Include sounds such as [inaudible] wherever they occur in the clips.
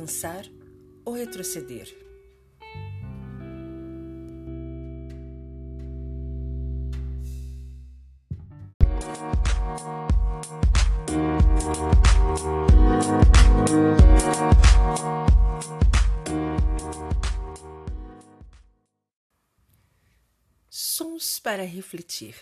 Avançar ou retroceder. Sons para refletir.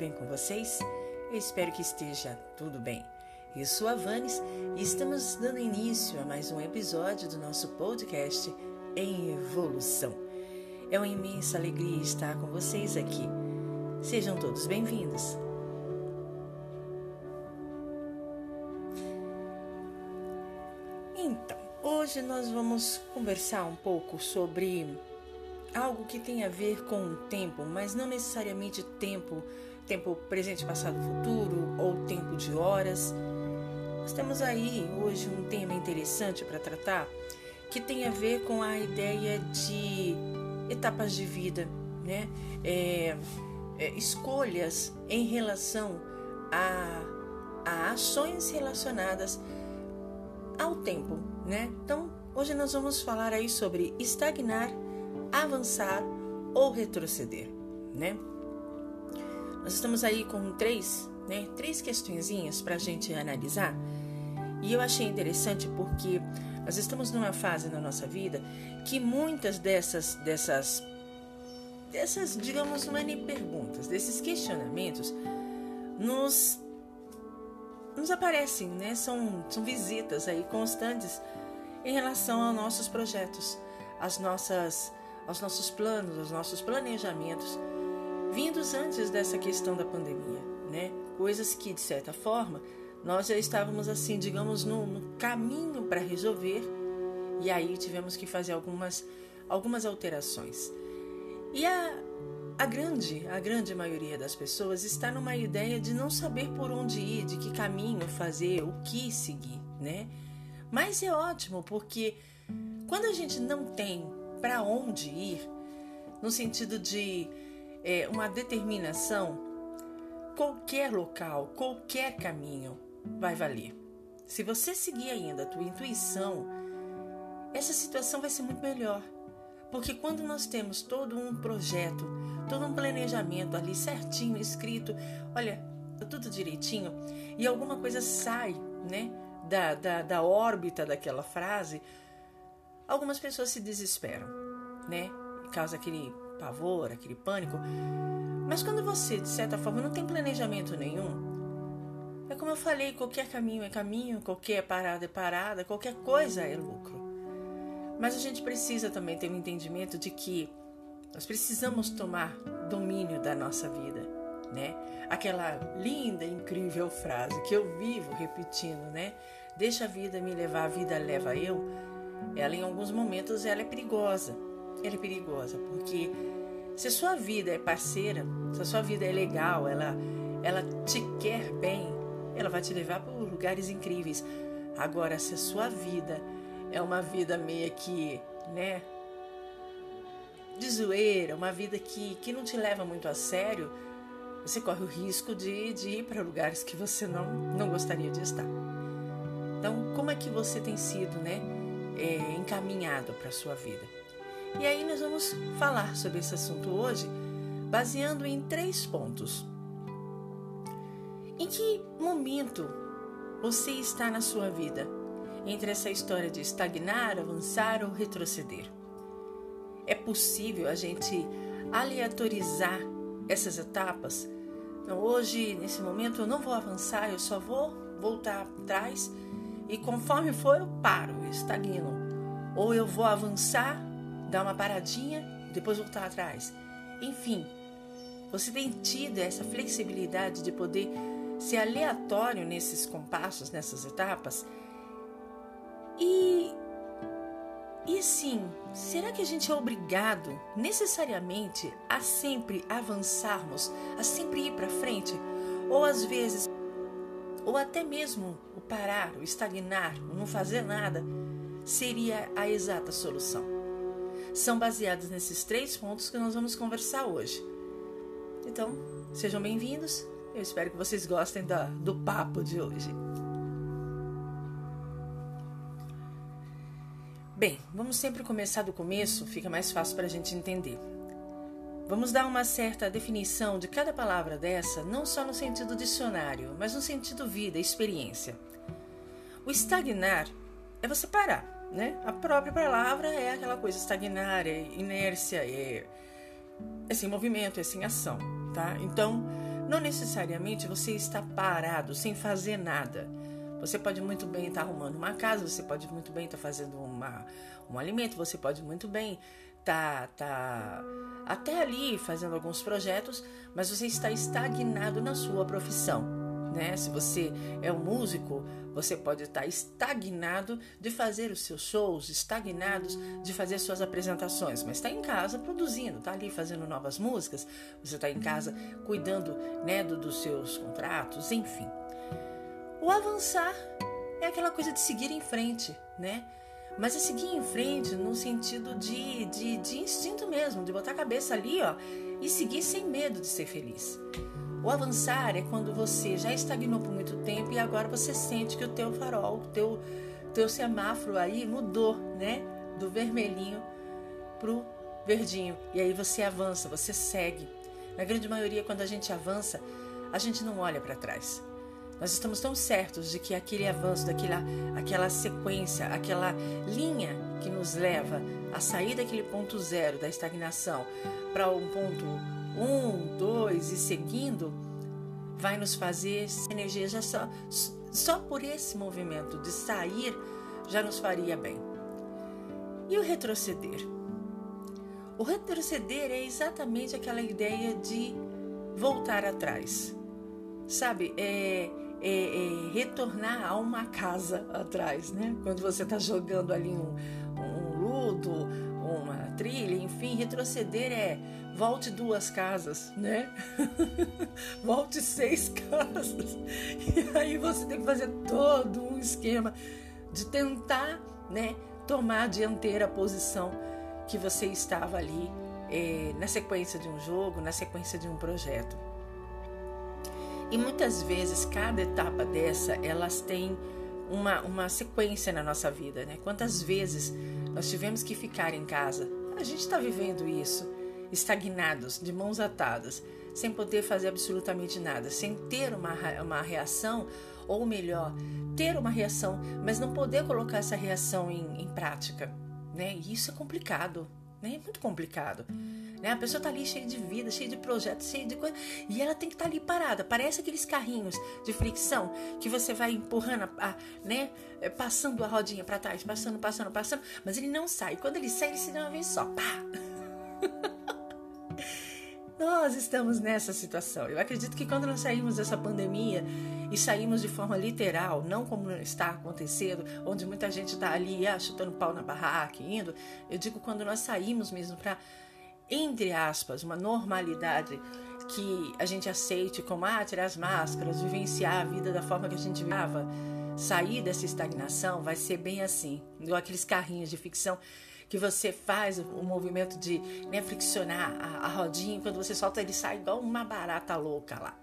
Bem com vocês? Eu espero que esteja tudo bem. Eu sou a Vanes e estamos dando início a mais um episódio do nosso podcast em evolução. É uma imensa alegria estar com vocês aqui. Sejam todos bem-vindos. Então, hoje nós vamos conversar um pouco sobre algo que tem a ver com o tempo, mas não necessariamente tempo, tempo presente, passado, futuro ou tempo de horas. Nós temos aí hoje um tema interessante para tratar que tem a ver com a ideia de etapas de vida, né? É, é, escolhas em relação a, a ações relacionadas ao tempo, né? Então, hoje nós vamos falar aí sobre estagnar avançar ou retroceder, né? Nós estamos aí com três, né? Três questõezinhas para a gente analisar. E eu achei interessante porque nós estamos numa fase na nossa vida que muitas dessas, dessas, dessas, digamos, não é nem perguntas, desses questionamentos, nos, nos aparecem, né? São, são visitas aí constantes em relação aos nossos projetos, às nossas aos nossos planos, aos nossos planejamentos, vindos antes dessa questão da pandemia, né? Coisas que, de certa forma, nós já estávamos assim, digamos, no, no caminho para resolver e aí tivemos que fazer algumas, algumas alterações. E a, a grande, a grande maioria das pessoas está numa ideia de não saber por onde ir, de que caminho fazer, o que seguir, né? Mas é ótimo porque quando a gente não tem para onde ir, no sentido de é, uma determinação, qualquer local, qualquer caminho vai valer. Se você seguir ainda a tua intuição, essa situação vai ser muito melhor. Porque quando nós temos todo um projeto, todo um planejamento ali certinho, escrito, olha, tá tudo direitinho, e alguma coisa sai, né, da, da, da órbita daquela frase, algumas pessoas se desesperam, né? Causa aquele pavor, aquele pânico. Mas quando você, de certa forma, não tem planejamento nenhum, é como eu falei, qualquer caminho é caminho, qualquer parada é parada, qualquer coisa é lucro. Mas a gente precisa também ter um entendimento de que nós precisamos tomar domínio da nossa vida, né? Aquela linda, incrível frase que eu vivo repetindo, né? Deixa a vida me levar, a vida leva eu ela em alguns momentos ela é perigosa. Ela é perigosa porque se a sua vida é parceira, se a sua vida é legal, ela ela te quer bem, ela vai te levar para lugares incríveis. Agora, se a sua vida é uma vida meia que, né, de zoeira, uma vida que, que não te leva muito a sério, você corre o risco de, de ir para lugares que você não, não gostaria de estar. Então, como é que você tem sido, né? é, encaminhado para a sua vida. E aí nós vamos falar sobre esse assunto hoje, baseando em três pontos. Em que momento você está na sua vida entre essa história de estagnar, avançar ou retroceder? É possível a gente aleatorizar essas etapas? Então, hoje, nesse momento, eu não vou avançar, eu só vou voltar atrás e conforme for, eu paro, eu estagno. Ou eu vou avançar, dar uma paradinha, depois voltar atrás. Enfim, você tem tido essa flexibilidade de poder ser aleatório nesses compassos, nessas etapas? E e assim, será que a gente é obrigado necessariamente a sempre avançarmos, a sempre ir para frente? Ou às vezes ou até mesmo o parar, o estagnar, o não fazer nada, seria a exata solução. São baseados nesses três pontos que nós vamos conversar hoje. Então, sejam bem-vindos. Eu espero que vocês gostem da, do papo de hoje. Bem, vamos sempre começar do começo, fica mais fácil para a gente entender. Vamos dar uma certa definição de cada palavra dessa, não só no sentido dicionário, mas no sentido vida, experiência. O estagnar é você parar, né? A própria palavra é aquela coisa estagnar, é inércia, é é sem movimento, é sem ação, tá? Então, não necessariamente você está parado, sem fazer nada. Você pode muito bem estar arrumando uma casa, você pode muito bem estar fazendo uma, um alimento, você pode muito bem estar tá, até ali fazendo alguns projetos, mas você está estagnado na sua profissão né? Se você é um músico, você pode estar estagnado de fazer os seus shows, estagnados de fazer suas apresentações, mas está em casa produzindo, está ali fazendo novas músicas, você está em casa cuidando né, do, dos seus contratos, enfim. O avançar é aquela coisa de seguir em frente, né? Mas é seguir em frente no sentido de, de, de instinto mesmo, de botar a cabeça ali, ó, e seguir sem medo de ser feliz. O avançar é quando você já estagnou por muito tempo e agora você sente que o teu farol, o teu, teu semáforo aí mudou, né? Do vermelhinho pro verdinho. E aí você avança, você segue. Na grande maioria, quando a gente avança, a gente não olha para trás. Nós estamos tão certos de que aquele avanço, daquela aquela sequência, aquela linha que nos leva a sair daquele ponto zero da estagnação para um ponto um, e seguindo, vai nos fazer energia já só, só por esse movimento de sair já nos faria bem. E o retroceder? O retroceder é exatamente aquela ideia de voltar atrás. Sabe, é, é, é retornar a uma casa atrás, né? Quando você está jogando ali um, um ludo, uma trilha, enfim, retroceder é volte duas casas, né? [laughs] volte seis [laughs] casas. E aí você tem que fazer todo um esquema de tentar, né, tomar a dianteira posição que você estava ali é, na sequência de um jogo, na sequência de um projeto. E muitas vezes cada etapa dessa, elas têm uma, uma sequência na nossa vida, né? Quantas vezes nós tivemos que ficar em casa? A gente está vivendo isso estagnados, de mãos atadas, sem poder fazer absolutamente nada, sem ter uma, uma reação, ou melhor, ter uma reação, mas não poder colocar essa reação em, em prática. Né? E isso é complicado, né? é muito complicado. Né? A pessoa está ali cheia de vida, cheia de projetos, cheia de coisa, e ela tem que estar tá ali parada. Parece aqueles carrinhos de fricção que você vai empurrando, a, a, né? É, passando a rodinha para trás, passando, passando, passando, mas ele não sai. Quando ele sai, ele se dá uma vez só. Pá! [laughs] Nós estamos nessa situação. Eu acredito que quando nós saímos dessa pandemia e saímos de forma literal, não como está acontecendo, onde muita gente está ali ah, chutando pau na barraca, indo, eu digo quando nós saímos mesmo para, entre aspas, uma normalidade que a gente aceite como ah, tirar as máscaras, vivenciar a vida da forma que a gente vivava, sair dessa estagnação vai ser bem assim, igual aqueles carrinhos de ficção que você faz o movimento de né, friccionar a, a rodinha, quando você solta ele sai igual uma barata louca lá.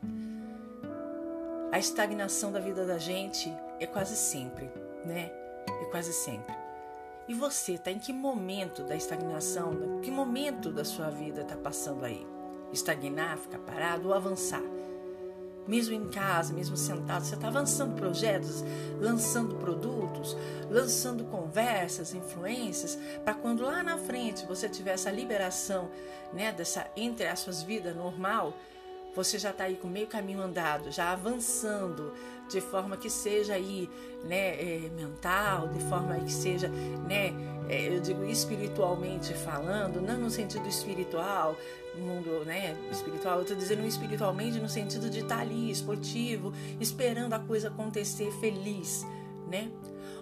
A estagnação da vida da gente é quase sempre, né? É quase sempre. E você está em que momento da estagnação, que momento da sua vida está passando aí? Estagnar, ficar parado ou avançar? Mesmo em casa, mesmo sentado, você está avançando projetos, lançando produtos, lançando conversas, influências, para quando lá na frente você tiver essa liberação, né, dessa entre as suas vidas normal, você já está aí com meio caminho andado, já avançando de forma que seja aí, né, é, mental, de forma que seja, né, é, eu digo espiritualmente falando, não no sentido espiritual, mundo né, espiritual, eu estou dizendo espiritualmente no sentido de estar tá ali, esportivo, esperando a coisa acontecer feliz, né?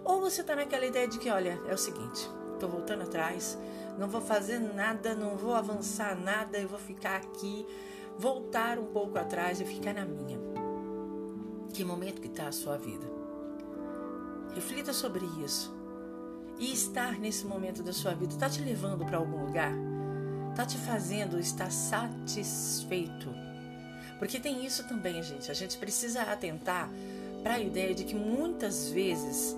Ou você está naquela ideia de que, olha, é o seguinte, estou voltando atrás, não vou fazer nada, não vou avançar nada, eu vou ficar aqui, voltar um pouco atrás e ficar na minha. Que momento que está a sua vida? Reflita sobre isso. E estar nesse momento da sua vida está te levando para algum lugar? Está te fazendo estar satisfeito. Porque tem isso também, gente. A gente precisa atentar para a ideia de que muitas vezes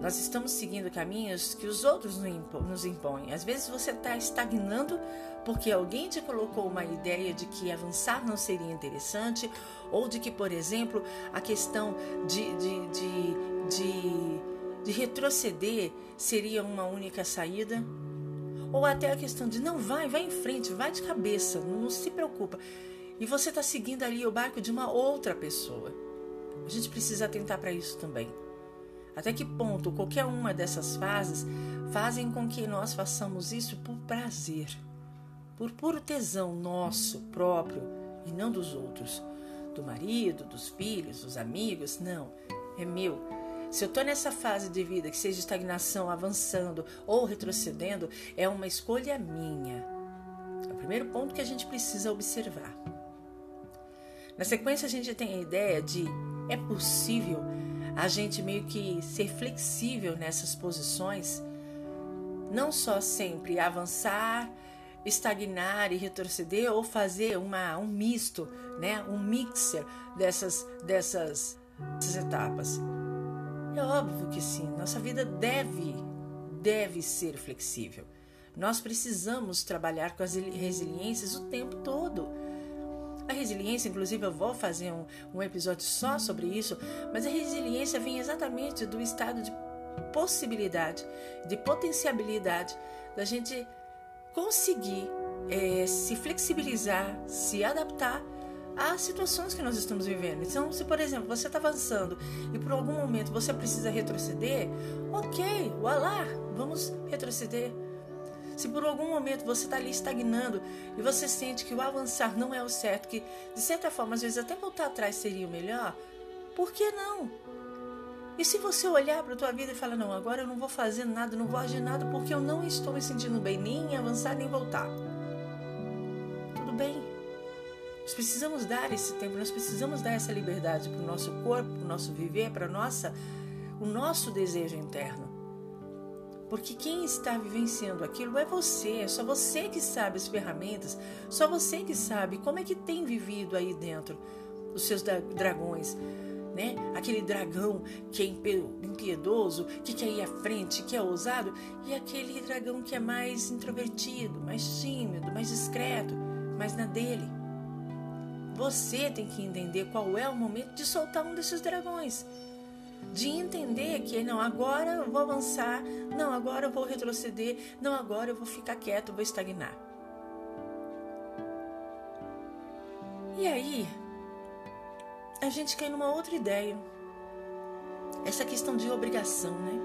nós estamos seguindo caminhos que os outros nos impõem. Às vezes você está estagnando porque alguém te colocou uma ideia de que avançar não seria interessante, ou de que, por exemplo, a questão de, de, de, de, de retroceder seria uma única saída Ou até a questão de não vai, vai em frente, vai de cabeça, não, se preocupa. E você está seguindo ali o barco de uma outra pessoa. A gente precisa atentar para isso também. Até que ponto qualquer uma dessas fases fazem com que nós façamos isso por prazer, por puro tesão nosso próprio e não dos outros, do marido, dos filhos, dos amigos, não, é meu. Se eu estou nessa fase de vida que seja estagnação, avançando ou retrocedendo, é uma escolha minha. É o primeiro ponto que a gente precisa observar. Na sequência, a gente tem a ideia de é possível a gente meio que ser flexível nessas posições, não só sempre avançar, estagnar e retroceder ou fazer uma, um misto, né, um mixer dessas, dessas, dessas etapas. É óbvio que sim, nossa vida deve, deve ser flexível. Nós precisamos trabalhar com as resiliências o tempo todo. A resiliência, inclusive, eu vou fazer um, um episódio só sobre isso, mas a resiliência vem exatamente do estado de possibilidade, de potencialidade da gente conseguir é, se flexibilizar, se adaptar às situações que nós estamos vivendo. Então, se por exemplo você está avançando e por algum momento você precisa retroceder, ok, voilá, vamos retroceder. Se por algum momento você está ali estagnando e você sente que o avançar não é o certo, que de certa forma às vezes até voltar atrás seria o melhor, por que não? E se você olhar para a tua vida e falar, não, agora eu não vou fazer nada, não vou agir nada porque eu não estou me sentindo bem, nem em avançar, nem voltar. Tudo bem. Nós precisamos dar esse tempo, nós precisamos dar essa liberdade para o nosso corpo, para o nosso viver, para nossa, o nosso desejo interno. Porque quem está vivenciando aquilo é você, é só você que sabe as ferramentas, só você que sabe como é que tem vivido aí dentro os seus dragões, né? Aquele dragão que é impiedoso, que quer ir à frente, que é ousado, e aquele dragão que é mais introvertido, mais tímido, mais discreto, mais na dele. Você tem que entender qual é o momento de soltar um desses dragões de entender que não, agora eu vou avançar, não, agora eu vou retroceder, não, agora eu vou ficar quieto, vou estagnar. E aí, a gente cai numa outra ideia. Essa questão de obrigação, né?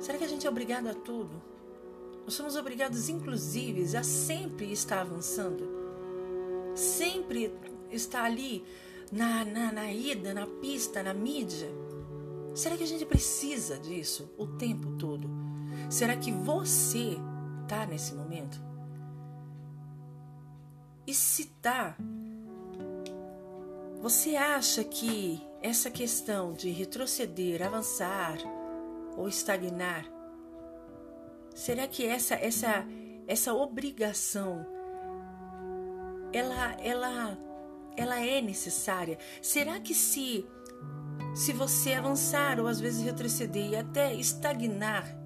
Será que a gente é obrigado a tudo? Nós somos obrigados, inclusive, a sempre estar avançando, sempre estar ali na, na, na ida, na pista, na mídia? Será que a gente precisa disso o tempo todo? Será que você tá nesse momento? E se tá, você acha que essa questão de retroceder, avançar ou estagnar, será que essa essa essa obrigação ela ela ela é necessária? Será que se se você avançar ou às vezes retroceder e até estagnar,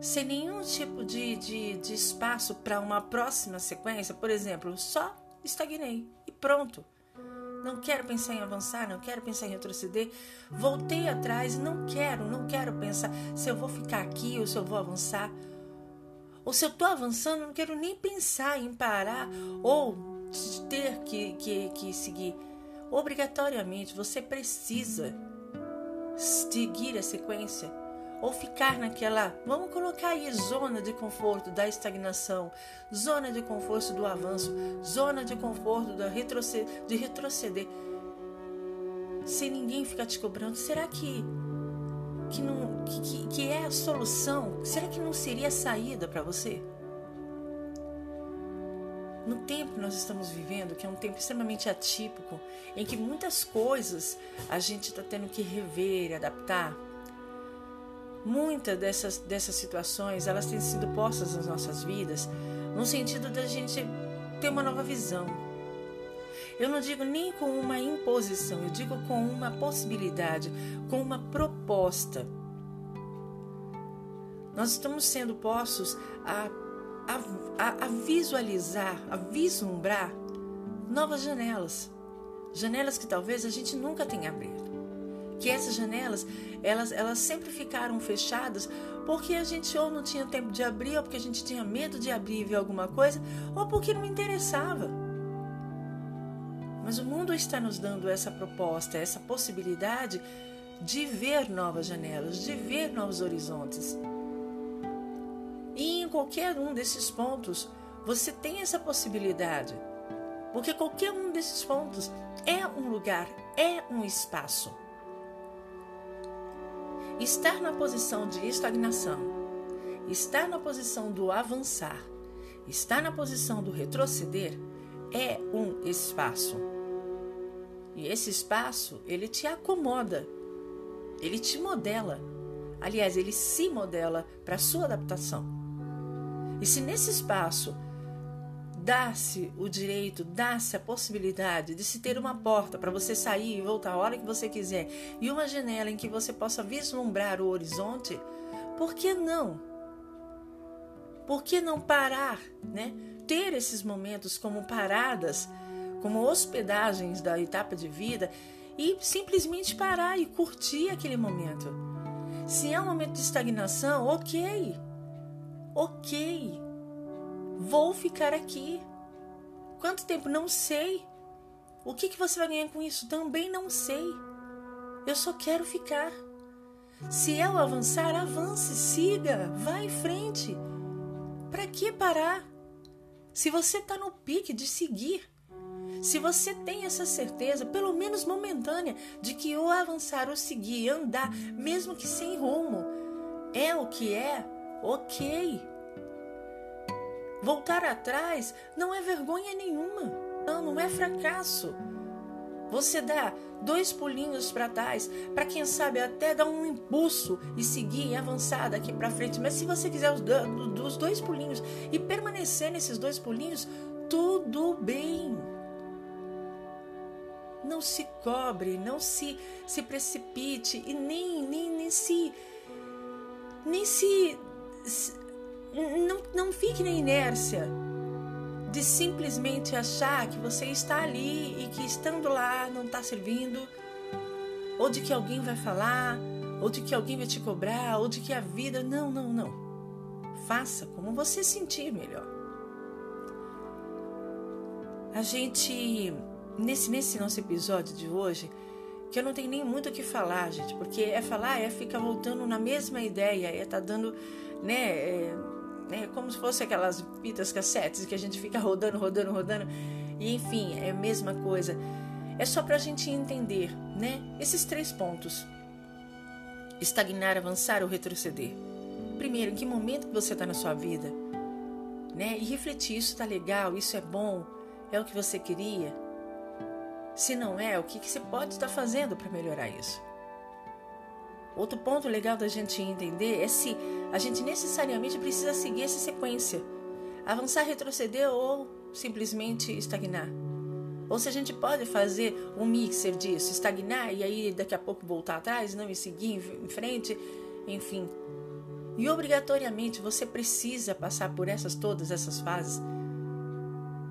sem nenhum tipo de, de, de espaço para uma próxima sequência, por exemplo, só estagnei e pronto. Não quero pensar em avançar, não quero pensar em retroceder. Voltei atrás, não quero, não quero pensar se eu vou ficar aqui ou se eu vou avançar. Ou se eu estou avançando, não quero nem pensar em parar ou ter que, que, que seguir. Obrigatoriamente você precisa seguir a sequência ou ficar naquela, vamos colocar aí zona de conforto da estagnação, zona de conforto do avanço, zona de conforto da retroceder, de retroceder, sem ninguém ficar te cobrando. Será que que não que, que é a solução? Será que não seria a saída para você? no tempo que nós estamos vivendo, que é um tempo extremamente atípico, em que muitas coisas a gente está tendo que rever, adaptar. Muitas dessas, dessas situações elas têm sido postas nas nossas vidas no sentido da gente ter uma nova visão. Eu não digo nem com uma imposição, eu digo com uma possibilidade, com uma proposta. Nós estamos sendo postos a a, a, visualizar, a vislumbrar novas janelas. Janelas que talvez a gente nunca tenha aberto. que essas janelas, elas, elas sempre ficaram fechadas porque a gente ou não tinha tempo de abrir, ou porque a gente tinha medo de abrir e ver alguma coisa, ou porque não interessava. Mas o mundo está nos dando essa proposta, essa possibilidade de ver novas janelas, de ver novos horizontes. E em qualquer um desses pontos, você tem essa possibilidade. Porque qualquer um desses pontos é um lugar, é um espaço. Estar na posição de estagnação, estar na posição do avançar, estar na posição do retroceder é um espaço. E esse espaço, ele te acomoda, ele te modela. Aliás, ele se modela para a sua adaptação. E se nesse espaço dá-se o direito, dá-se a possibilidade de se ter uma porta para você sair e voltar a hora que você quiser e uma janela em que você possa vislumbrar o horizonte, por que não? Por que não parar, né? Ter esses momentos como paradas, como hospedagens da etapa de vida e simplesmente parar e curtir aquele momento. Se é um momento de estagnação, ok. Ok Vou ficar aqui. Quanto tempo? Não sei. O que, que você vai ganhar com isso? Também não sei. Eu só quero ficar. Se é o avançar, avance, siga, vá em frente. Para que parar? Se você está no pique de seguir, se você tem essa certeza, pelo menos momentânea, de que o avançar, o seguir, andar, mesmo que sem rumo, é o que é, ok. Voltar atrás não é vergonha nenhuma, não, não é fracasso. Você dá dois pulinhos para trás, para quem sabe até dar um impulso e seguir e avançar daqui para frente. Mas se você quiser os, dois pulinhos e permanecer nesses dois pulinhos, tudo bem. Não se cobre, não se, se precipite e nem, nem, nem se nem se, se não, não fique na inércia de simplesmente achar que você está ali e que estando lá não está servindo, ou de que alguém vai falar, ou de que alguém vai te cobrar, ou de que a vida. Não, não, não. Faça como você sentir melhor. A gente, nesse, nesse nosso episódio de hoje, que eu não tenho nem muito o que falar, gente, porque é falar, é ficar voltando na mesma ideia, é tá dando, né? É, né? Como se fosse aquelas fitas cassetes que a gente fica rodando, rodando, rodando. E enfim, é a mesma coisa. É só para a gente entender, né? Esses três pontos: estagnar, avançar ou retroceder. Primeiro, em que momento você está na sua vida, né? E refletir: isso está legal, isso é bom, é o que você queria. Se não é, o que, que você pode estar fazendo para melhorar isso? Outro ponto legal da gente entender é se a gente necessariamente precisa seguir essa sequência, avançar, retroceder ou simplesmente estagnar. Ou se a gente pode fazer um mixer disso, estagnar e aí daqui a pouco voltar atrás, não e seguir em frente, enfim. E obrigatoriamente você precisa passar por essas todas essas fases.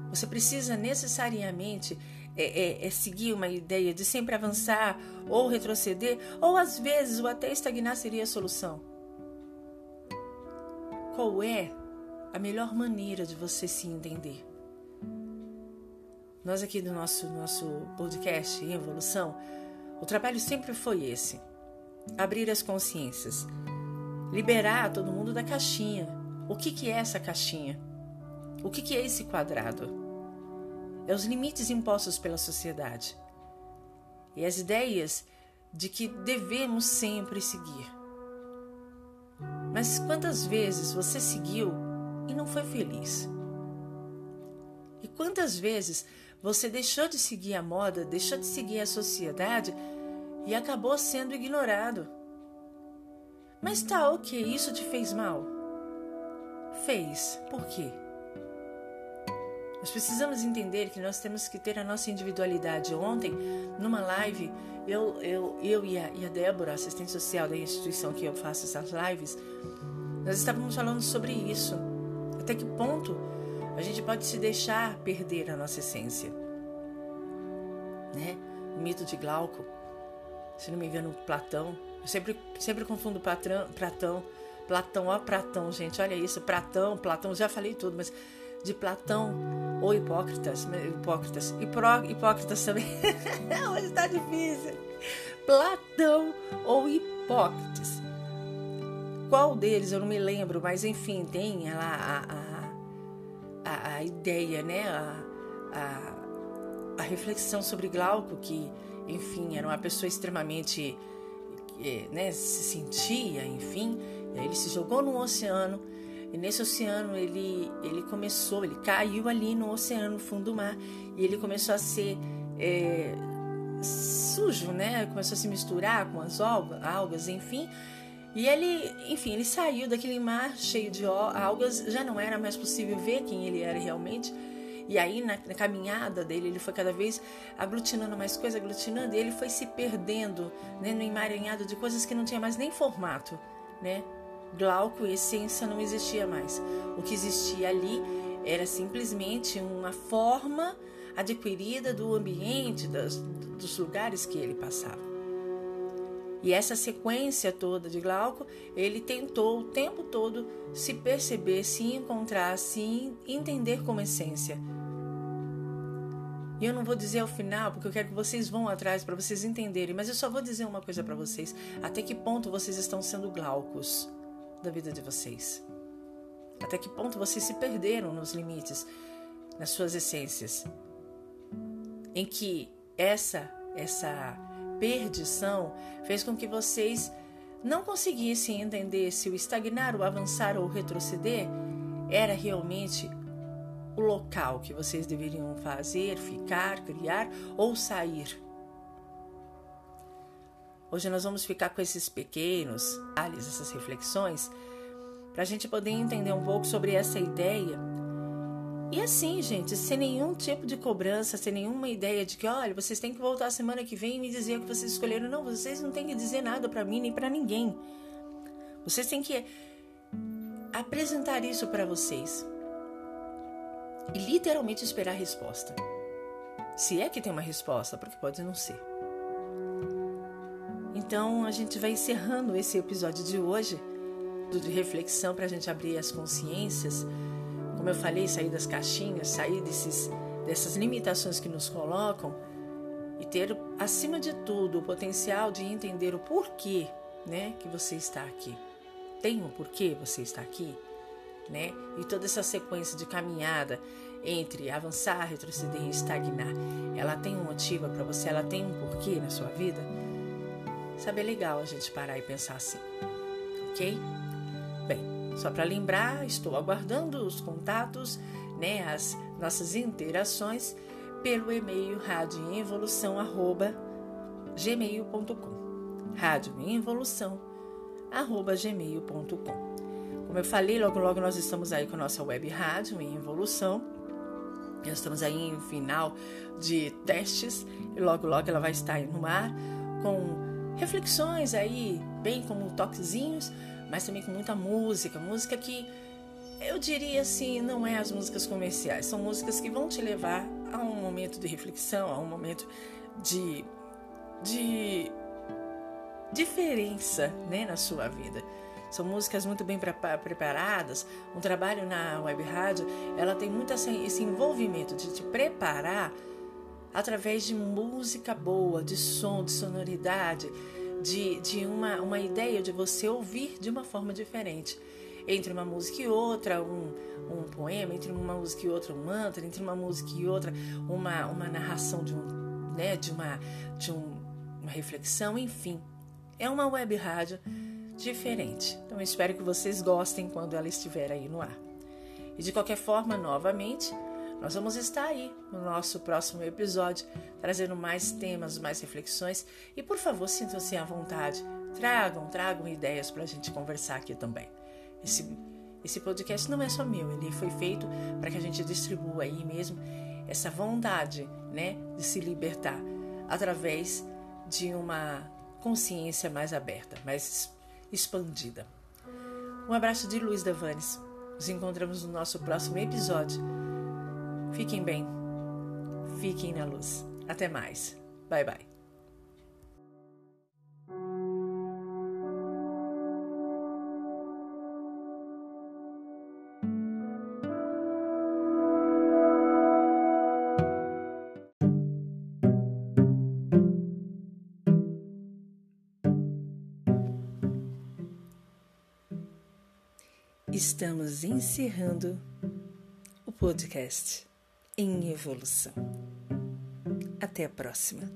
Você precisa necessariamente é, é, é seguir uma ideia de sempre avançar ou retroceder, ou às vezes o até estagnar seria a solução. Qual é a melhor maneira de você se entender? Nós aqui do nosso, nosso podcast em evolução, o trabalho sempre foi esse: abrir as consciências, liberar todo mundo da caixinha. O que, que é essa caixinha? O que, que é esse quadrado? É os limites impostos pela sociedade e as ideias de que devemos sempre seguir. Mas quantas vezes você seguiu e não foi feliz? E quantas vezes você deixou de seguir a moda, deixou de seguir a sociedade e acabou sendo ignorado? Mas tá ok, isso te fez mal? Fez. Por quê? Nós precisamos entender que nós temos que ter a nossa individualidade. Ontem, numa live, eu, eu, eu e, a, e a Débora, assistente social da instituição que eu faço essas lives, nós estávamos falando sobre isso. Até que ponto a gente pode se deixar perder a nossa essência. Né? O mito de Glauco. se não me engano, Platão. Eu sempre, sempre confundo Platão, Platão, Platão, ó, Platão, gente, olha isso, Platão, Platão, já falei tudo, mas de Platão ou Hipócritas, Hipócritas, Hipócritas também. [laughs] Hoje está difícil. Platão ou Hipócritas. Qual deles eu não me lembro, mas enfim, tem lá a, a, a, a ideia, né? A, a, a reflexão sobre Glauco, que, enfim, era uma pessoa extremamente. Né, se sentia, enfim, ele se jogou no oceano e nesse oceano ele, ele começou, ele caiu ali no oceano, no fundo do mar, e ele começou a ser é, sujo, né? Começou a se misturar com as algas, enfim. E ele, enfim, ele saiu daquele mar cheio de algas, já não era mais possível ver quem ele era realmente. E aí, na, na, caminhada dele, ele foi cada vez aglutinando mais coisas, aglutinando, e ele foi se perdendo né, no emaranhado de coisas que não tinha mais nem formato, né? Glauco e essência não existia mais. O que existia ali era simplesmente uma forma adquirida do ambiente, das, dos lugares que ele passava. E essa sequência toda de Glauco, ele tentou o tempo todo se perceber, se encontrar, se entender como essência. E eu não vou dizer ao final, porque eu quero que vocês vão atrás para vocês entenderem, mas eu só vou dizer uma coisa para vocês: até que ponto vocês estão sendo glaucos da vida de vocês? Até que ponto vocês se perderam nos limites, nas suas essências? Em que essa essa perdição fez com que vocês não conseguissem entender se o estagnar, o avançar ou o retroceder era realmente o local que vocês deveriam fazer, ficar, criar ou sair. Hoje nós vamos ficar com esses pequenos detalhes, essas reflexões, para a gente poder entender um pouco sobre essa ideia. E assim, gente, sem nenhum tipo de cobrança, sem nenhuma ideia de que, olha, vocês têm que voltar semana que vem e me dizer o que vocês escolheram. Não, vocês não têm que dizer nada para mim nem para ninguém. Vocês têm que apresentar isso para vocês e literalmente esperar a resposta. Se é que tem uma resposta, porque pode não ser. Então a gente vai encerrando esse episódio de hoje de reflexão para a gente abrir as consciências. Como eu falei, sair das caixinhas, sair desses, dessas limitações que nos colocam e ter, acima de tudo, o potencial de entender o porquê né, que você está aqui. Tem um porquê você está aqui? Né? E toda essa sequência de caminhada entre avançar, retroceder e estagnar, ela tem um motivo para você, ela tem um porquê na sua vida? Sabe, é legal a gente parar e pensar assim, ok? Bem, só para lembrar, estou aguardando os contatos, né, as nossas interações pelo e-mail radioevolução@gmail.com. radioevolução@gmail.com. Como eu falei, logo logo nós estamos aí com a nossa web rádio em evolução. Nós estamos aí em final de testes e logo logo ela vai estar aí no ar com reflexões aí, bem como toquezinhos, mas também com muita música, música que eu diria assim, não é as músicas comerciais, são músicas que vão te levar a um momento de reflexão, a um momento de de diferença, né, na sua vida. São músicas muito bem preparadas. Um trabalho na web rádio, ela tem muito esse envolvimento de te preparar através de música boa, de som, de sonoridade, de, de uma, uma ideia de você ouvir de uma forma diferente. Entre uma música e outra, um, um poema, entre uma música e outra, um mantra, entre uma música e outra, uma, uma narração de, um, né, de, uma, de um, uma reflexão, enfim. É uma web rádio diferente. Então, espero que vocês gostem quando ela estiver aí no ar. E de qualquer forma, novamente, nós vamos estar aí no nosso próximo episódio, trazendo mais temas, mais reflexões. E por favor, sintam-se à vontade. Tragam, tragam ideias para a gente conversar aqui também. Esse, esse podcast não é só meu, ele foi feito para que a gente distribua aí mesmo essa vontade né, de se libertar através de uma consciência mais aberta, mais expandida. Um abraço de Luiz Davanes. Nos encontramos no nosso próximo episódio Fiquem bem, fiquem na luz. Até mais. Bye bye. Estamos encerrando o podcast em evolução. Até a próxima.